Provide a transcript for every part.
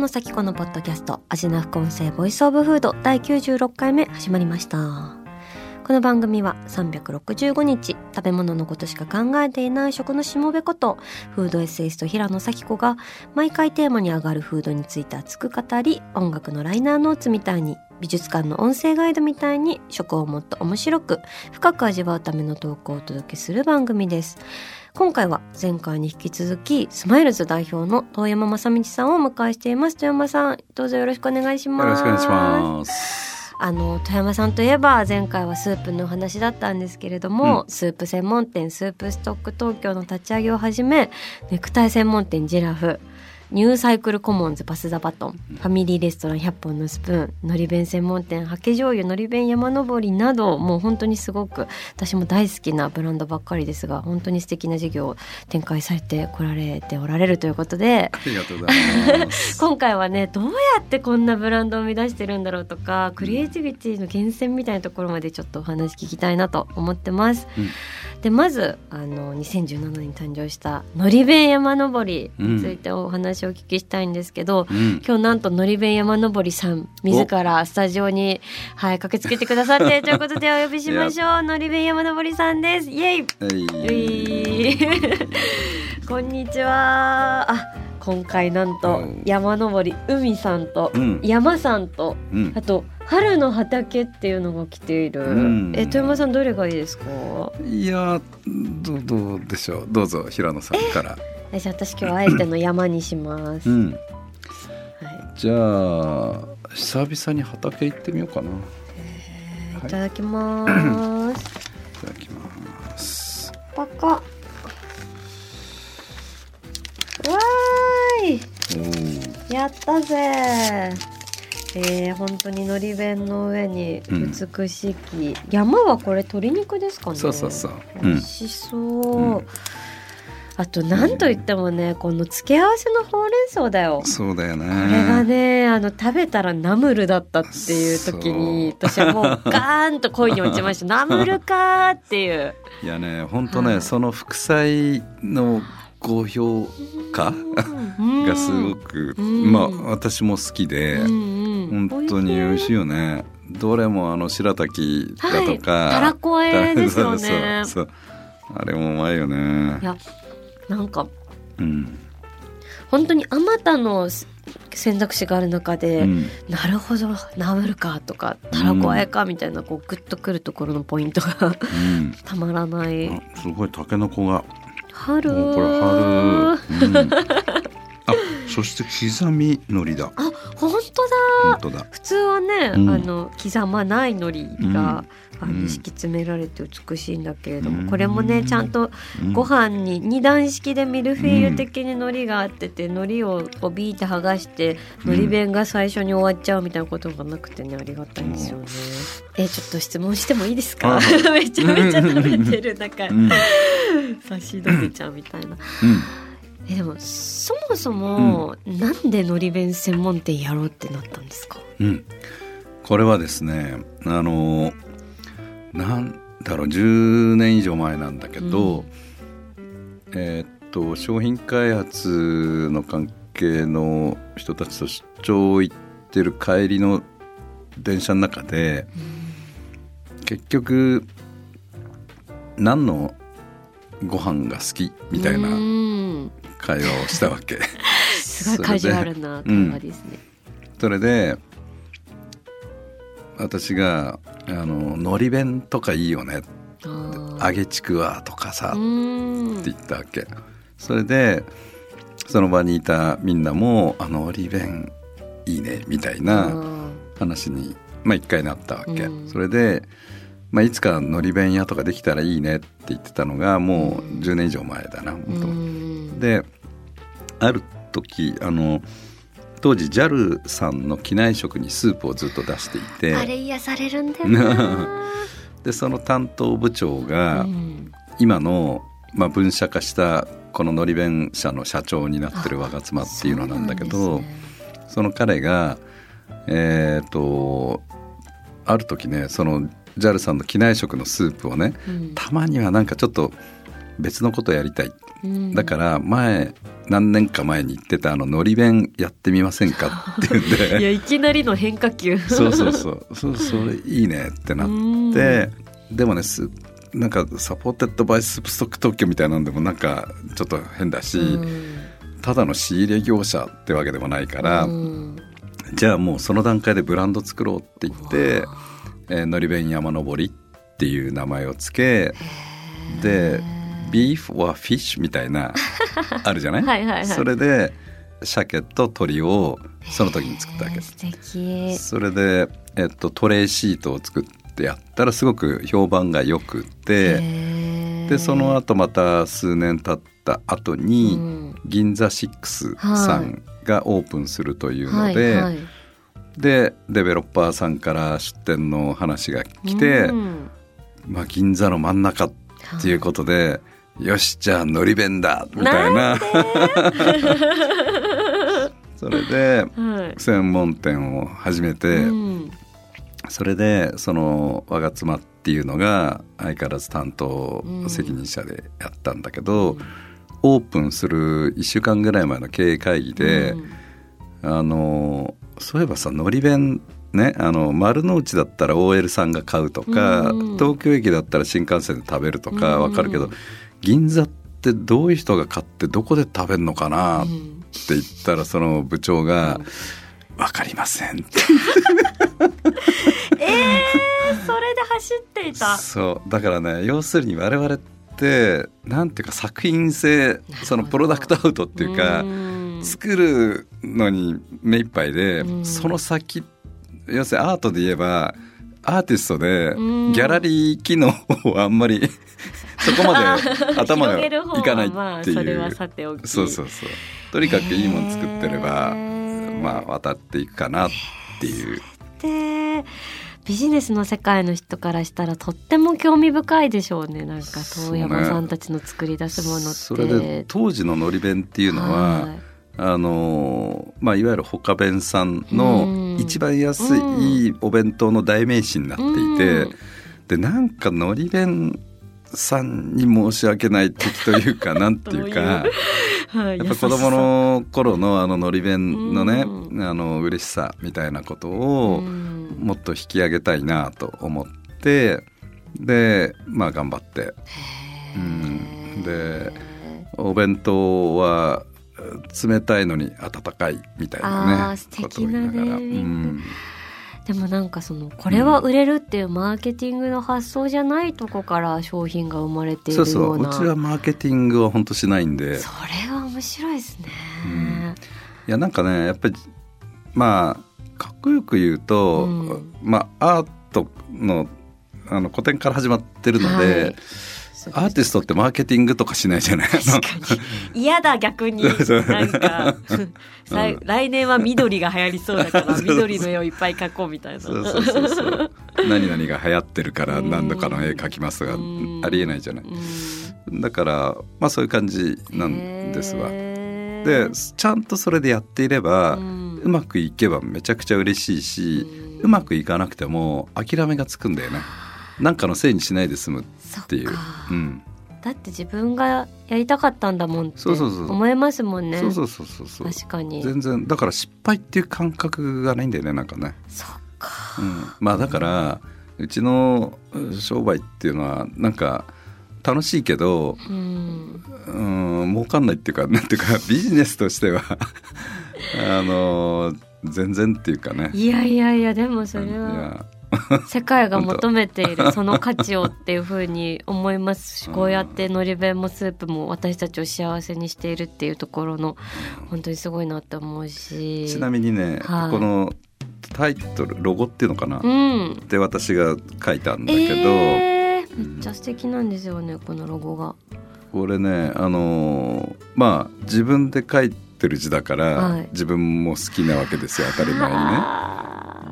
野咲子のポッドキャスト味な副音声ボイスオブフード第96回目始まりました。この番組は365日食べ物のことしか考えていない食のしもべことフードエッセイスト平野咲子が毎回テーマに上がるフードについて熱く語り音楽のライナーノーツみたいに美術館の音声ガイドみたいに食をもっと面白く深く味わうための投稿をお届けする番組です。今回は前回に引き続きスマイルズ代表の遠山正道さんをお迎えしています。遠山さんどうぞよろしくお願いします。よろしくお願いします。あの遠山さんといえば前回はスープの話だったんですけれども、うん、スープ専門店スープストック東京の立ち上げをはじめネクタイ専門店ジラフニューサイクルコモンズパスザバトン、ファミリーレストラン100本のスプーン。のり弁専門店ハケ醤油のり弁山登りなどもう本当にすごく私も大好きなブランドばっかりですが本当に素敵な事業を展開されてこられておられるということで。ありがとうございます。今回はねどうやってこんなブランドを生み出してるんだろうとかクリエイティビティの源泉みたいなところまでちょっとお話聞きたいなと思ってます。うん。でまずあの2017年に誕生したのり弁山登りについてお話をお聞きしたいんですけど、うん、今日なんとのり弁山登りさん自らスタジオに、はい、駆けつけてくださって ということでお呼びしましょう。のり弁山登りさんです。イエイ、イ こんにちは。あ今回なんと山登り海さんと山さんと、うん、あと春の畑っていうのが来ている、うん、え富山さんどれがいいですか？いやどうどうでしょう。どうぞ平野さんから。えじゃあ私今日あえての山にします、うん、はい、じゃあ久々に畑行ってみようかな、えー、い。ただきます、ただきます。パカ。わーい。やったぜ。えー、本当にのり弁の上に美しき、うん、山はこれ鶏肉ですかね。そうそうそう。美味しそう、うん、あと何と言ってもねこの付け合わせのほうれん草だよ。そうだよね。これがねあの食べたらナムルだったっていう時に私はもうガーンと恋に落ちました。ナムルかっていう。いやね本当ね、はい、その副菜の高評価がすごく、まあ私も好きで、本当に美味しいよね。どれもあの白滝だとか、はい、たらこえですよね。そう。あれもうまいよね。いやなんか、うん、本当にあまたの選択肢がある中で、うん、なるほどナムルかとかたらこあえかみたいなこうグッとくるところのポイントが、うん、たまらない。すごいたけのこが。春。これ春、うん、あそして刻み海苔だ。あ本当だ。普通はね、うん、あの刻まない海苔が、あの敷き詰められて美しいんだけれども、これもねちゃんとご飯に二段式でミルフィーユ的に海苔があってて海苔をこうビーって剥がして海苔弁が最初に終わっちゃうみたいなことがなくてねありがたいんですよね。えちょっと質問してもいいですか？めちゃめちゃ食べてるなん。か、差し伸べちゃうみたいな。えでもそもそも、うん、なんでのり弁専門店やろうってなったんですか、うん、これはですねあのなんだろう10年以上前なんだけど、うん、えー、っと商品開発の関係の人たちと出張行ってる帰りの電車の中で、うん、結局何のご飯が好きみたいな会話をしたわけ。すごいカジュアルな会話ですね、うん、それで私が「あののり弁とかいいよね」揚げちくわとかさって言ったわけ。それでその場にいたみんなも「あのり弁いいね」みたいな話にまあ一回なったわけ。それでまあ、いつかのり弁屋とかできたらいいねって言ってたのがもう10年以上前だな、である時あの当時 JAL さんの機内食にスープをずっと出していて。あれ癒されるんだよな。でその担当部長が今の、まあ、分社化したこののり弁社の社長になってる若妻っていうのなんだけどそ,、の彼がえっ、とある時ねその JAL さんの機内食のスープをね、うん、たまにはなんかちょっと別のことやりたい、うん、だから前何年か前に言ってたあののり弁やってみませんか？って言うんで。いやいきなりの変化球。そうそうそう。そうそれいいねってなって。でもねなんかサポーテッドバイスストック特許みたいなんでもなんかちょっと変だし、ただの仕入れ業者ってわけでもないから、じゃあもうその段階でブランド作ろうって言って「えー、のり弁山登り」っていう名前をつけでビーフ・はフィッシュみたいな あるじゃない？はいはい、はい、それで鮭と鶏をその時に作ったわけ。ですそれで、えっと、トレーシートを作ってやったらすごく評判がよくてでその後また数年経った後に、うん、銀座6さんがオープンするというので、はいはい、でデベロッパーさんから出店の話が来て、うん、まあ、銀座の真ん中っていうことで、よしじゃあのり弁だみたいな。それで専門店を始めて、それでその我が妻っていうのが相変わらず担当責任者でやったんだけど、オープンする1週間ぐらい前の経営会議で、あのそういえばさのり弁ね、あの丸の内だったら OL さんが買うとか、東京駅だったら新幹線で食べるとか分かるけど、銀座ってどういう人が買ってどこで食べるのかな？って言ったらその部長が「分かりません」って。えー、それで走っていた。そう。だからね要するに我々ってなんていうか作品性そのプロダクトアウトっていうか作るのに目いっぱいでその先要するにアートで言えばアーティストでギャラリー機能をあんまりそこまで頭がいかないっていう。それはさておき。そうそうそう。とにかくいいもの作ってればまあ渡っていくかなっていう。でビジネスの世界の人からしたらとっても興味深いでしょうね。なんか遠山さんたちの作り出すものって。そ、ね,、れで当時ののり弁っていうのは、はい。あのまあ、いわゆる他弁さんの一番安いお弁当の代名詞になっていて、でなんかのり弁さんに申し訳ない敵というかなんていうか。はい、やっぱ子供の頃のあののり弁のね、うん、あの嬉しさみたいなことをもっと引き上げたいなと思ってでまあ頑張って、うん、でお弁当は冷たいのに温かいみたいなね。ことを言いながら。うんでもなんかそのこれは売れるっていうマーケティングの発想じゃないとこから商品が生まれているような。そうそううちはマーケティングは本当しないんで。それは面白いですね、うん、いやなんかねやっぱりまあかっこよく言うと、うん、まあアートのあの古典から始まってるので、はいアーティストってマーケティングとかしないじゃない？嫌だ逆に。なんか 来年は緑が流行りそうだから緑の絵をいっぱい描こうみたいな。そうそうそうそう。何々が流行ってるから何度かの絵描きますがありえないじゃない？だからまあそういう感じなんですわ。でちゃんとそれでやっていればうまくいけばめちゃくちゃ嬉しいしうまくいかなくても諦めがつくんだよね。なんかのせいにしないで済むっていう。うん、だって自分がやりたかったんだもんって思えますもんね。そうそうそうそうそう確かに。全然だから失敗っていう感覚がないんだよねなんかね。そっか。うん、まあだから、うちの商売っていうのはなんか楽しいけど、うん、うん儲かんないっていうか なんていうかビジネスとしては あの全然っていうかね。いやいやいやでもそれは。世界が求めているその価値をっていうふうに思いますしこうやってのり弁もスープも私たちを幸せにしているっていうところの本当にすごいなって思うし。ちなみにね、はい、このタイトルロゴっていうのかな、うん。で私が書いたんだけど、えー、めっちゃ素敵なんですよねこのロゴが。これねあのーまあ自分で書いてる字だから、はい。自分も好きなわけですよ当たり前にね。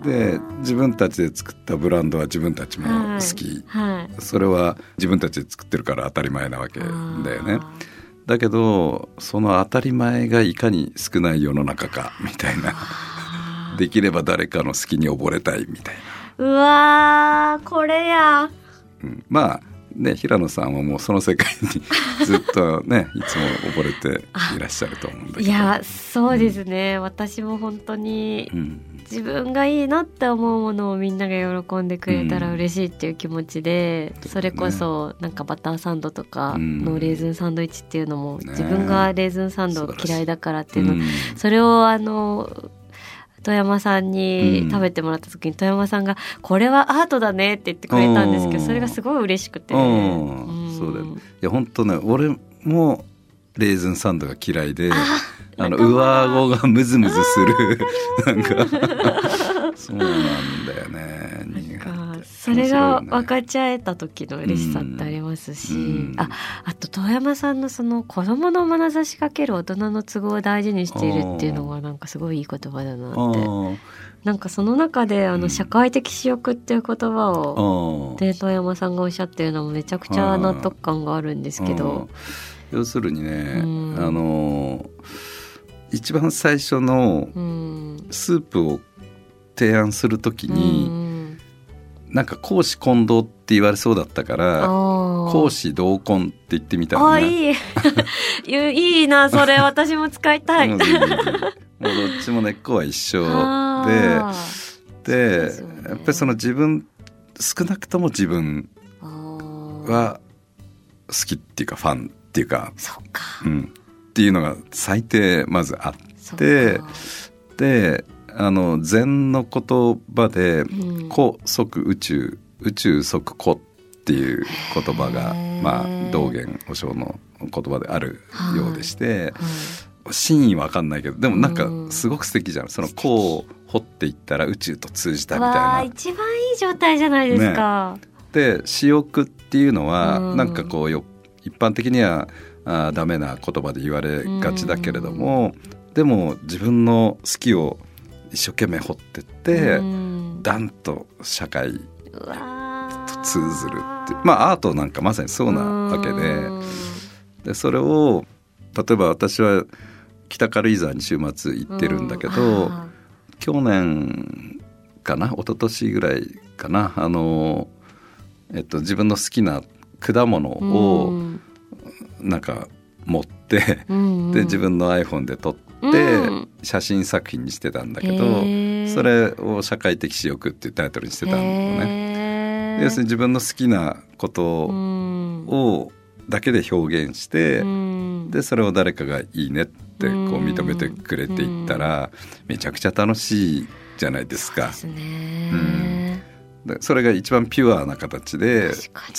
で自分たちで作ったブランドは自分たちも好き、はい。それは自分たちで作ってるから当たり前なわけだよね。だけどその当たり前がいかに少ない世の中かみたいな。できれば誰かの好きに溺れたいみたいな、うわーこれや。うん、まあね平野さんはもうその世界に ずっとねいつも溺れていらっしゃると思うんだけど。いやそうですね、私も本当にうん。自分がいいなって思うものをみんなが喜んでくれたら嬉しいっていう気持ちで、うんそれこそなんかバターサンドとかうん。のレーズンサンドイッチっていうのも、ね自分がレーズンサンド嫌いだからっていうの、うん。それをあの富山さんにうん。食べてもらった時に富山さんが「これはアートだね」って言ってくれたんですけうん。どそれがすごい嬉しくて。うん。ん。そうだよ。いや本当ね俺もレーズンサンドが嫌いでああの上顎がムズムズする。なんかそうなんだよね。なんかそれが分かち合えた時の嬉しさってありますし、うん。ああと遠山さんのその子供の眼差しかける大人の都合を大事にしているっていうのがなんかすごいいい言葉だなあって。ーなんかその中であうん。の社会的私欲っていう言葉あをーで遠山さんがおっしゃってるのもめちゃくちゃ納得感があるんですけど。うん要するにね、うん。あの一番最初のうん。スープを提案するときに、うん。なんか公私混同って言われそうだったからあ公私同根って言ってみたのあね。いい。いいなそれ。私も使いたい。うん。もうどっちも根っこは一緒あででね。やっぱりその自分少なくとも自分は好きっていうかファンっていうか、うん、っていうのが最低まずあっそっであの禅の言葉でうん「古即宇宙宇宙即古」っていう言葉がまあ道元和尚の言葉であるようでして。はい真意わかんないけどでもなんかうん。すごく素敵じゃん。そのこう掘っていったら宇宙と通じたみたいな。一番いい状態じゃないですか。で私欲っていうのはうん。なんかこうよ一般的にはあーダメな言葉で言われがちだけれどもでも自分の好きを一生懸命掘ってってうん。ダンと社会と通ずるってまあアートなんかまさにそうなわけで。うんでそれを例えば私は北軽井沢に週末行ってるんだけど。あ去年かな一昨年ぐらいかなあの、えっと、自分の好きな果物ーをうん。なんか持って、うん。で自分の iPhone で撮って、うん。写真作品にしてたんだけど、へー。それを「社会的私欲」っていうタイトルにしてたんだよね。要するに自分の好きなことうん。をだけで表現して、うん。でそれを誰かが「いいね」ってこううん。認めてくれていったらめちゃくちゃ楽しいじゃないですか。そうですね。でそれが一番ピュアな形で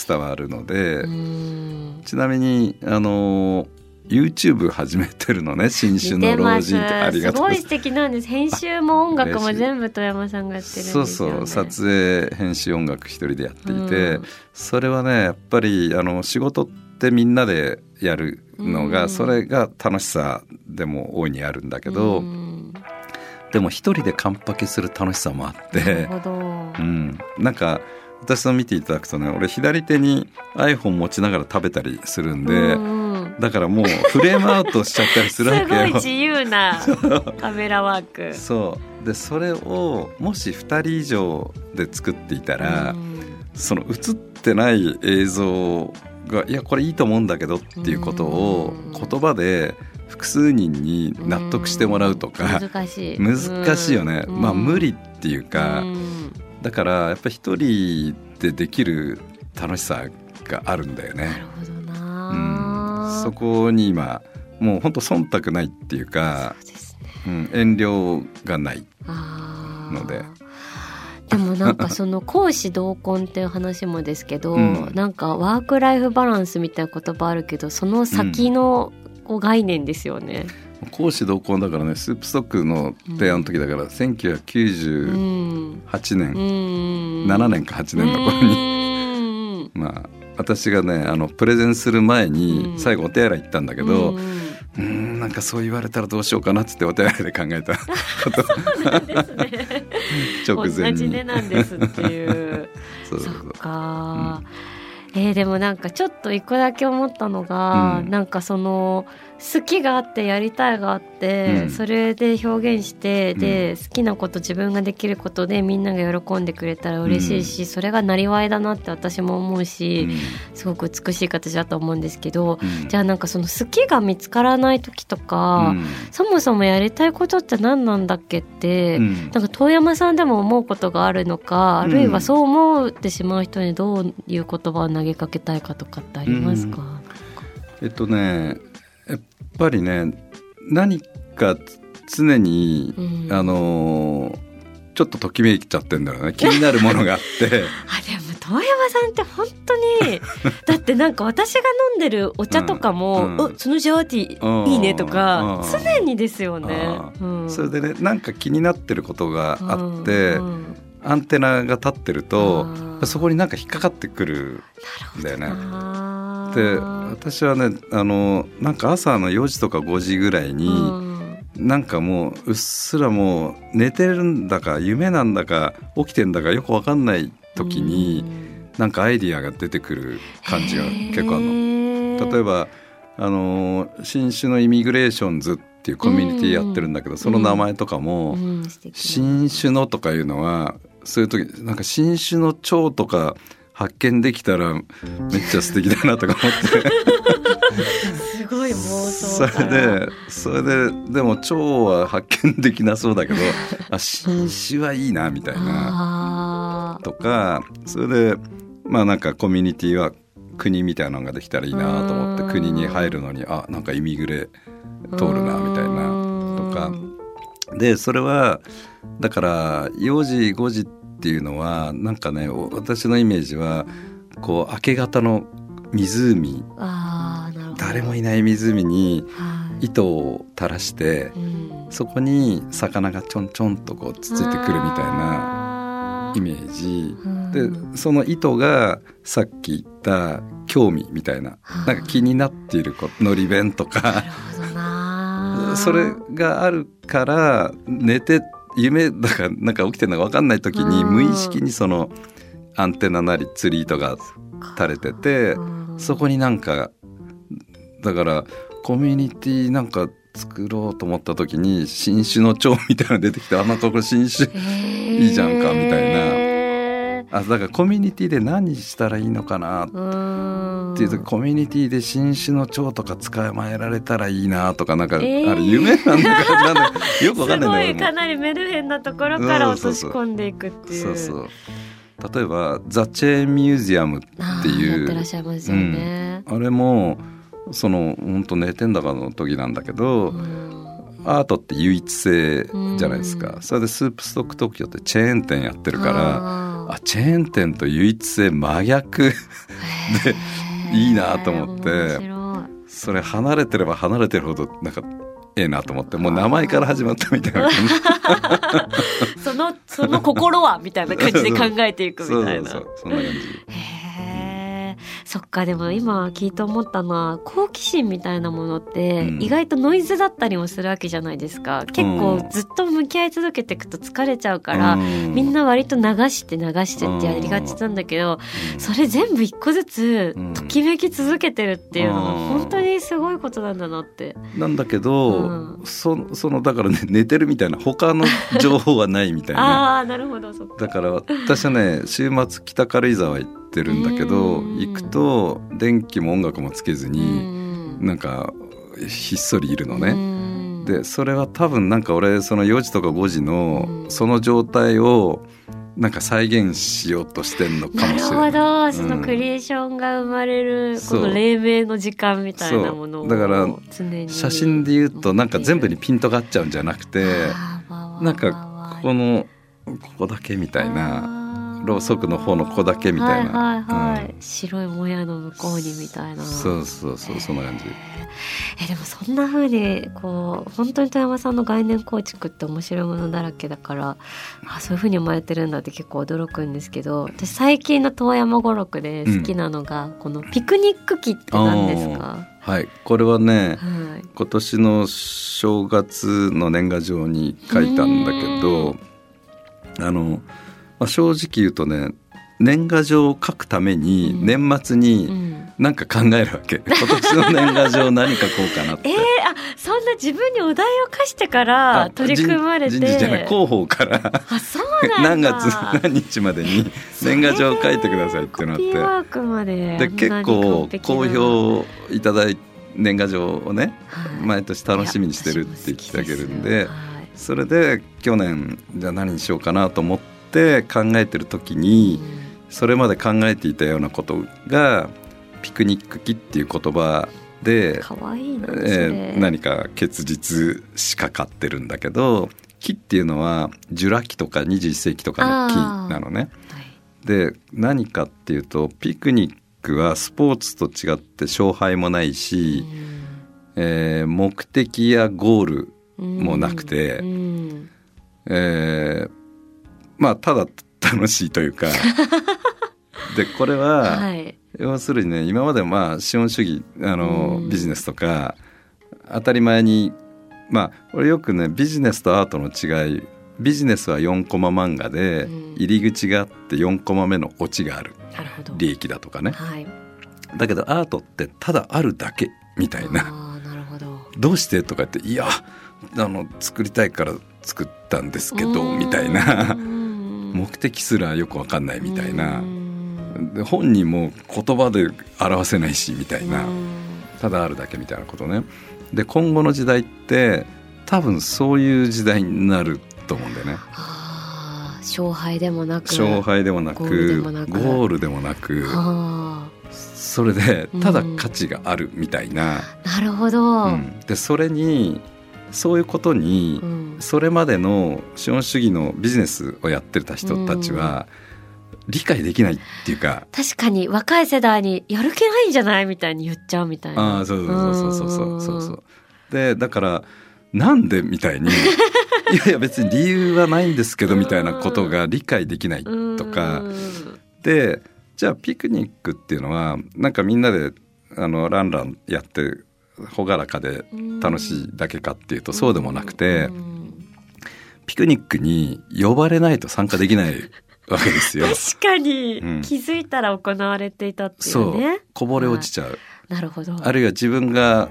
伝わるので、うん。ちなみにあの YouTube 始めてるのね新種の老人って。ありがとう。ございすごい素敵なんです。編集も音楽も全部富山さんがやってるんですよ、そうね。そう撮影編集音楽一人でやっていて、うん。それはねやっぱりあの仕事ってみんなでやるのが、うん。それが楽しさでも大いにあるんだけど、うん。でも一人でカンパケする楽しさもあって。うん、なんか私の見ていただくとね俺左手に iPhone 持ちながら食べたりするんで、うんうんだからもうフレームアウトしちゃったりすするわけごいよ。自由なカメラワーク。そうでそれをもし2人以上で作っていたら、うんその映ってない映像がいやこれいいと思うんだけどっていうことをうん言葉で複数人に納得してもらうとか難しい。難しいよね、うんまあ無理っていうか、うんだからやっぱり一人でできる楽しさがあるんだよなるね。ほどうん、な。そこに今もう本当忖度ないっていうか、そうね。うん、遠慮がない。ので。でもなんかその講師同根っていう話もですけど、うん。なんかワークライフバランスみたいな言葉あるけどその先のこう概念ですよね。講師同行だからねスープストックの提案の時だから、1998年、うん、7年か8年の頃に、まあ私がねあのプレゼンする前に最後お手洗い行ったんだけど、うん、なんかそう言われたらどうしようかなっつってお手洗いで考えた。ことね、直前に。同なんですっていう。そうか、うん、えー、でもなんかちょっと一個だけ思ったのが、うん、なんかその好きがあってやりたいがあって、うん、それで表現して、で好きなこと自分ができることでみんなが喜んでくれたら嬉しいし、それがなりわいだなって私も思うし、すごく美しい形だと思うんですけど、じゃあなんかその好きが見つからない時とか、そもそもやりたいことって何なんだっけって、なんか遠山さんでも思うことがあるのか、あるいはそう思ってしまう人にどういう言葉を投げかけたいかとかってありますか、えっとねぱりね何か常に、うん、あのちょっとときめいちゃってんだろうね。気になるものがあって。あでも遠山さんって本当に だってなんか私が飲んでるお茶とかも「うんうん、そのジャーティーいいね」とか常にですよね、うん、それでねなんか気になってることがあって、うんうん。アンテナが立ってるとそこになんか引っかかってくるんだよね。で私はねあのなんか朝の4時とか5時ぐらいに、うん、なんかもううっすらもう寝てるんだか夢なんだか起きてんだかよく分かんない時に、うん、なんかアイディアが出てくる感じが結構あるの。例えばあの新種のイミグレーションズっていうコミュニティやってるんだけど、うん、その名前とかも、新種のとかいうのはそういう時なんか新種の蝶とか発見できたらめっちゃ素敵だなとか思って。すごい妄想それでそれででも蝶は発見できなそうだけどあ新種はいいなみたいな。とかそれでまあなんかコミュニティは国みたいなのができたらいいなと思って国に入るのにあなんかイミグレ通るなみたいな。とか。でそれはだから4時5時っていうのはなんかね私のイメージはこう明け方の湖誰もいない湖に糸を垂らして、そこに魚がちょんちょんとこうつついてくるみたいなイメージ、でその糸がさっき言った興味みたいななんか気になっているのり弁とか。それがあるから寝て夢だからなんか起きてるのが分かんない時に無意識にそのアンテナなり釣り糸が垂れててそこになんかだからコミュニティなんか作ろうと思った時に新種の蝶みたいなの出てきてあなんかこれ新種いいじゃんかみたいな。あだからコミュニティで何したらいいのかなって。いうとコミュニティで新種の蝶とか捕まえられたらいいなとかなんか、あれ夢なんだかなんだ よくわかんないんだけどかなりメルヘンなところから落とし込んでいくっていう。そうそう。例えばザ・チェーン・ミュージアムっていう、ね。うん、あれもその本当寝てんだかの時なんだけど、アートって唯一性じゃないですか、それでスープストック東京ってチェーン店やってるからあチェーン店と唯一性真逆？でいいなと思って。それ離れてれば離れてるほどなんかええなと思って。もう名前から始まったみたいな その その心はみたいな感じで考えていくみたいな。そうそうそんな感じそっかでも今聞いて思ったのは好奇心みたいなものって意外とノイズだったりもするわけじゃないですか、結構ずっと向き合い続けていくと疲れちゃうから、うん、みんな割と流して流してってやりがちなんだけど、うん、それ全部一個ずつときめき続けてるっていうのが本当にすごいことなんだなって。なんだけど、うん、そそのだからね寝てるみたいな他の情報はないみたいな。あなるほどだから私はね週末北軽井沢行ってってるんだけど行くと電気も音楽もつけずになんかひっそりいるのね。でそれは多分なんか俺その4時とか5時のその状態をなんか再現しようとしてんのかもしれない。なるほど、そのクリエーションが生まれる、この黎明の時間みたいなものをだから写真で言うとなんか全部にピントが合っちゃうんじゃなくてなんかこのここだけみたいなろうそくの方の子だけみたいな、はいはいはい。うん。白いもやの向こうにみたいな。そうそうそうそんな感じ。えでもそんな風にこう本当に富山さんの概念構築って面白いものだらけだからあそういう風に生まれてるんだって結構驚くんですけど私最近の遠山語録で好きなのが、このピクニック機って何ですかはい。これはねはい。今年の正月の年賀状に書いたんだけどあの、まあ、正直言うとね年賀状を書くためにうん。年末うにん、何か考えるわけ、今年の年賀状何書こうかなって。えー、あそんな自分にお題を課してからあ取り組まれて。人人事じゃない広報から。あそうなんだ。何月何日までに年賀状を書いてくださいってなって。でで結構好評いただい年賀状をね毎年楽しみにしてるって言ってあげるんでそれで去年じゃあ何にしようかなと思って考えてる時にそれまで考えていたようなことがピクニック機っていう言葉で、かわいいな、それ。えー何か結実しかかってるんだけど木っていうのはジュラ紀とか21世紀とかの木なのね。はい。で何かっていうとピクニックはスポーツと違って勝敗もないし、えー目的やゴールもなくてうん。うん。えーまあただ楽しいというか。でこれは、はい。要するにね今までまあ資本主義あの、うん。ビジネスとか当たり前にまあ俺よくねビジネスとアートの違いビジネスは4コマ漫画で、うん。入り口があって4コマ目のオチがある。利益だとかね。はい。だけどアートってただあるだけみたいな。ど。うしてとか言っていやあの作りたいから作ったんですけどみたいな目的すらよくわかんないみたいな。で本人も言葉で表せないしみたいな。ただあるだけみたいなことね。で今後の時代って多分そういう時代になると思うんだよね。勝敗でもなく勝敗でもなくゴールでもなく。それでただ価値があるみたいな、あなるほど、うん。でそれにそういうことに、うん。それまでの資本主義のビジネスをやってた人たちは理解できないっていうか、確かに若い世代にやる気ないんじゃないみたいに言っちゃうみたいな。ああそうそうそうそうそうそうそう。でだからなんでみたいに。いやいや別に理由はないんですけどみたいなことが理解できないうんとか。うん。でじゃあピクニックっていうのはなんかみんなであのランランやって朗らかで楽しいだけかっていうとそうでもなくてうんピクニックに呼ばれないと参加できないわけですよ。確かに、うん。気づいたら行われていたっていそう。うねこぼれ落ちちゃう、なるほど。あるいは自分が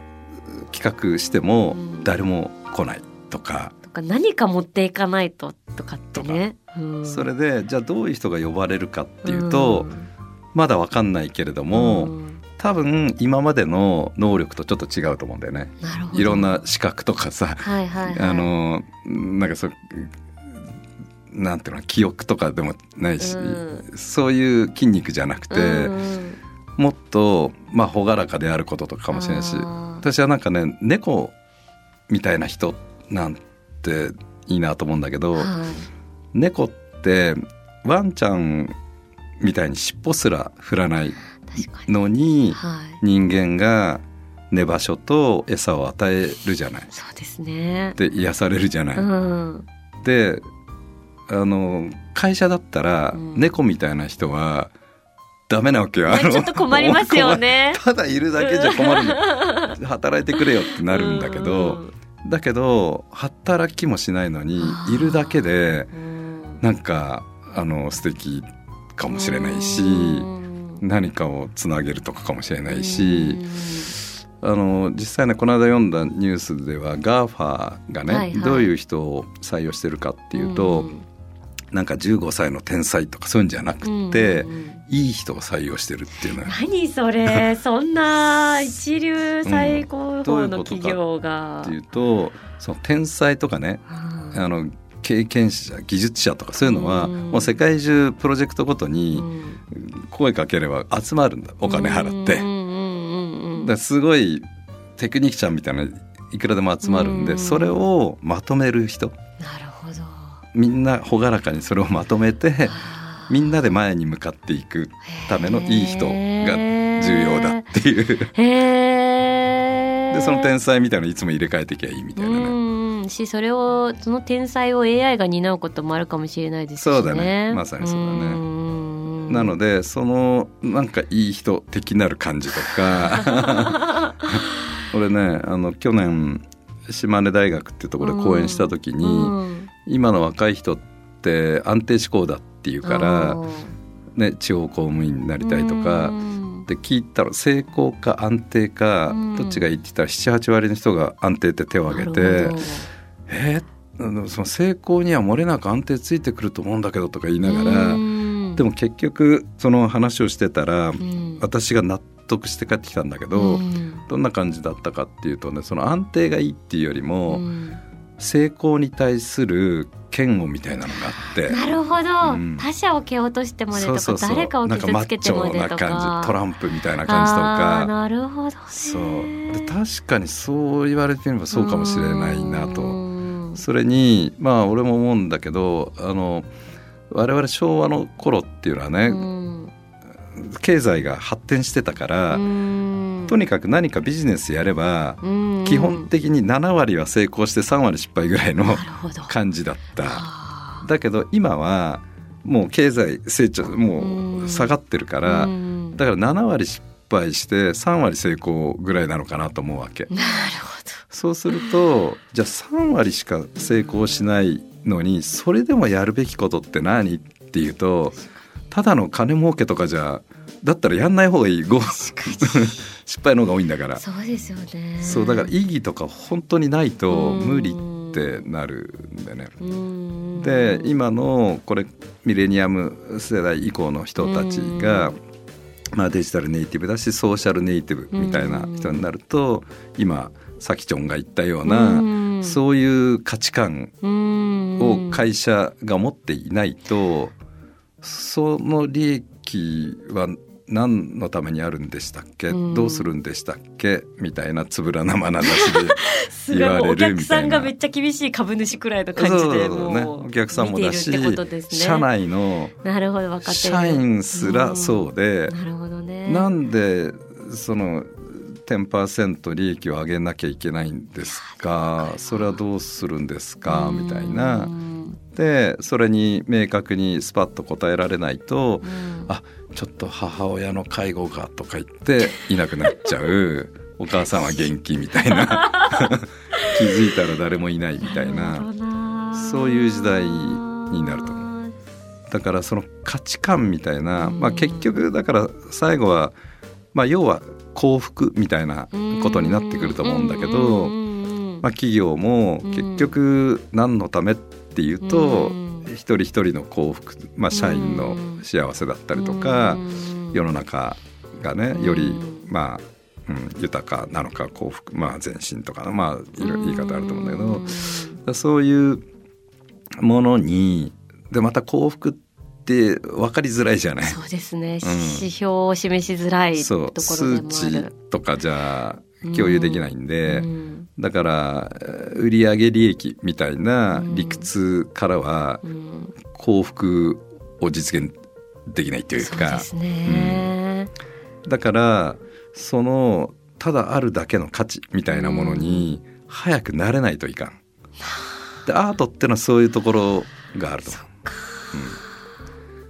企画してもうん。誰も来ないとか、とか何か持っていかないととかってね、うん。それでじゃあどういう人が呼ばれるかっていうと、ん。まだわかんないけれども、うん多分今までの能力とちょっと違うと思うんだよね。いろんな資格とかさ、はいはいはい。あのなんかそうなんていうの記憶とかでもないし、うそういう筋肉じゃなくて、うんもっとまあ朗らかであることとかかもしれないし私はなんかね猫みたいな人なんていいなと思うんだけど、はい。猫ってワンちゃんみたいに尻尾すら振らないのにはい。人間が寝場所と餌を与えるじゃない。そうですね。で癒されるじゃない。うん。であの会社だったら、うん。猫みたいな人はダメなわけよ。ちょっと困りますよね。ただいるだけじゃ困るんだ 働いてくれよってなるんだけど、だけど働きもしないのにいるだけでうん。なんかあの素敵かもしれないしうん何かをつなげるとかかもしれないしあの実際ねこの間読んだニュースでは GAFA がね、はいはい。どういう人を採用してるかっていうと、ん。なんか15歳の天才とかそういうんじゃなくて、うんうんいい人を採用してるっていうのよ。何それ？そんな一流最高峰の企業が。っていうとその天才とかねうん。あの経験者技術者とかそういうのは、うん。もう世界中プロジェクトごとうにん。声かければ集まるんだお金払って。だすごいテクニックちゃんみたいないくらでも集まるんで、うん。それをまとめる人。なるほど。みんな朗らかにそれをまとめてあみんなで前に向かっていくためのいい人が重要だっていう。へでその天才みたいなのいつも入れ替えていけばいいみたいなね。うんしそれをその天才を AI が担うこともあるかもしれないですしね。そうだね。まさにそうだね。ねなのでそのなんかいい人的なる感じとか。俺ねあの去年島根大学っていうところで講演した時に、うん。今の若い人って安定志向だっていうから、ね、地方公務員になりたいとか、うん。で聞いたら成功か安定かうん。どっちがいいって言ったら78割の人が安定って手を挙げてなるほど「えあのその成功には漏れなく安定ついてくると思うんだけど」とか言いながらうん。でも結局その話をしてたらうん。私が納得して帰ってきたんだけどうん。どんな感じだったかっていうとねその安定がいいっていうよりもうん。成功に対する嫌悪みたいなのがあって。なるほど、うん。他者を蹴落としてまでとか誰かを傷つけてまでなんか。マッチョなとか感じトランプみたいな感じとか。なるほどね。そう。で確かにそう言われてみればそうかもしれないなと。うんそれにまあ俺も思うんだけどあの我々昭和の頃っていうのはね、うん。経済が発展してたから、うん。とにかく何かビジネスやれば、うん。基本的に7割は成功して3割失敗ぐらいの感じだった。だけど今はもう経済成長もう下がってるから、うん。だから7割失敗して3割成功ぐらいなのかなと思うわけ。なるほそうするとじゃあ3割しか成功しないのにそれでもやるべきことって何っていうとただの金儲けとかじゃだったらやんない方がいい。ご失敗の方が多いんだから。どそうですよね。そうだから意義とか本当にないとうん。無理ってなるんだよね。うん。で今のこれミレニアム世代以降の人たちが、まあ、デジタルネイティブだしソーシャルネイティブみたいな人になると今さきちょんが言ったような、うん。そういう価値観うんを会社が持っていないと、その利益は何のためにあるんでしたっけ、うん。どうするんでしたっけ？みたいなつぶらなまなざし すで言われごいお客さんがめ。っちゃ厳しい株主くらいの感じでもうお客さんもだし、ね。社内の社員すらそうで、なるほどね。なんでその10%利益を上げなきゃいけないんですかそれはどうするんですかみたいなでそれに明確にスパッと答えられないとうんあちょっと母親の介護がとか言っていなくなっちゃうお母さんは元気みたいな気づいたら誰もいないみたいななそういう時代になると思うだからその価値観みたいな、まあ、結局だから最後は、まあ、要は幸福みたいなことになってくると思うんだけど、うんまあ、企業も結局何のためっていうと、うん。一人一人の幸福、まあ、社員の幸せだったりとか、うん。世の中がねうん。より、まあ、うん、豊かなのか幸福まあ前進とかまあいろ言い方あると思うんだけど、うんそういうものにでまた幸福って分かりづらいじゃない？そうですね、うん。指標を示しづらいとそうころ数でもあ値る。とかじゃ共有できないんで、うん。だからえー売上利益みたいな理屈からはうん。幸福を実現できないというか。そうですね。だからそのただあるだけの価値みたいなものに早くなれないといかん。でアートってのはそういうところがあると思う。うん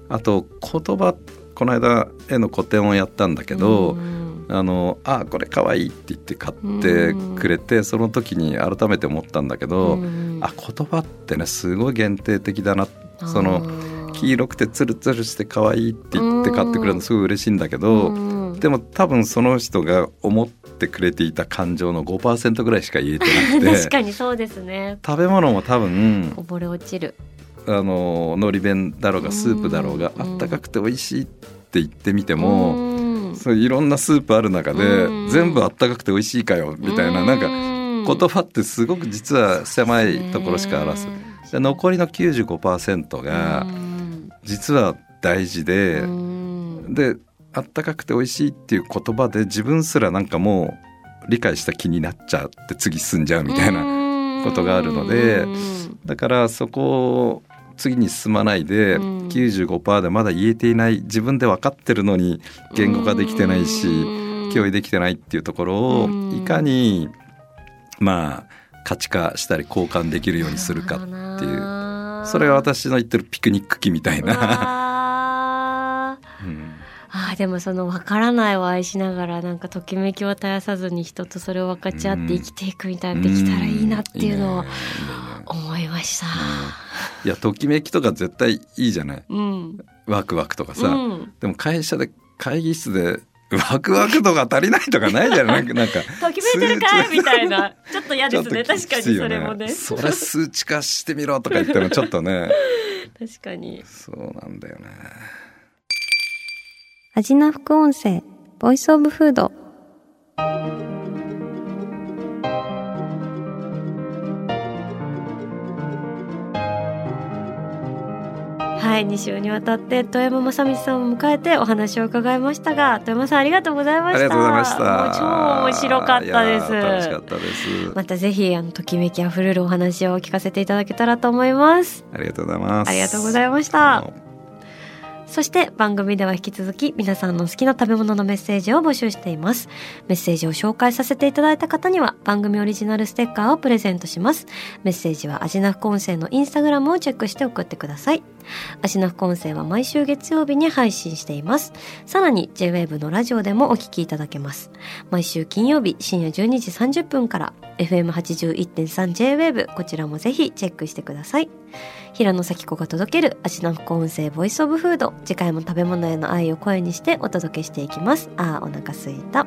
あと言葉この間絵の個展をやったんだけど、うん。あのあこれかわいいって言って買ってくれて、その時に改めて思ったんだけど、うん。あ言葉ってねすごい限定的だな。そあのー。黄色くてツルツルして可愛いって言って買ってくれるのすごい嬉しいんだけど、うん。でも多分その人が思ってくれていた感情の5%ぐらいしか言えてなく 確てかにそうですね。食べ物も多分溺れ落ちる。あののり弁だろうがスープだろうがうん。あったかくて美味しいって言ってみても、うん。そういろんなスープある中でうん。全部あったかくて美味しいかよみたいななんかか言葉ってすごく実は狭いところしか表す。で残りの95%が実は大事で、であったかくて美味しいっていう言葉で自分すらなんかもう理解した気になっちゃって次進んじゃうみたいななことがあるのでだからそこ次に進まないで、うん、95%でまだ言えていない自分で分かってるのに言語化できてないし共有できてないっていうところをいかにまあ価値化したり交換できるようにするかっていう。それが私の言ってるピクニック機みたいな。うんあでもその分からないを愛しながらなんかときめきを絶やさずに人とそれを分かち合って生きていくみたいなできたらいいなっていうのを思いました。いやときめきとか絶対いいじゃない、うん、ワクワクとかさ、うん、でも会社で会議室でワクワク度が足りないとかないじゃない なんかときめいてるかい？みたいな。ちょっと嫌ですね。確かにそれもね。それ数値化してみろとか言ってもちょっとね。確かに。そうなんだよね味な副音声ボイスオブフード。はい2週にわたって富山正道さんを迎えてお話を伺いましたが富山さんありがとうございました。ありがとうございました。超面白かったです。楽しかったです。またぜひあのときめきあふれるお話を聞かせていただけたらと思います。ありがとうございます。ありがとうございましたそして番組では引き続き皆さんの好きな食べ物のメッセージを募集しています。メッセージを紹介させていただいた方には番組オリジナルステッカーをプレゼントします。メッセージはアジナフコ音声のインスタグラムをチェックして送ってください。アジナフコンセは毎週月曜日に配信しています。さらに JWAVE のラジオでもお聞きいただけます。毎週金曜日深夜12時30分から FM81.3JWAVE こちらもぜひチェックしてください。平野咲子が届ける足の副音声ボイスオブフード次回も食べ物への愛を声にしてお届けしていきますあーお腹すいた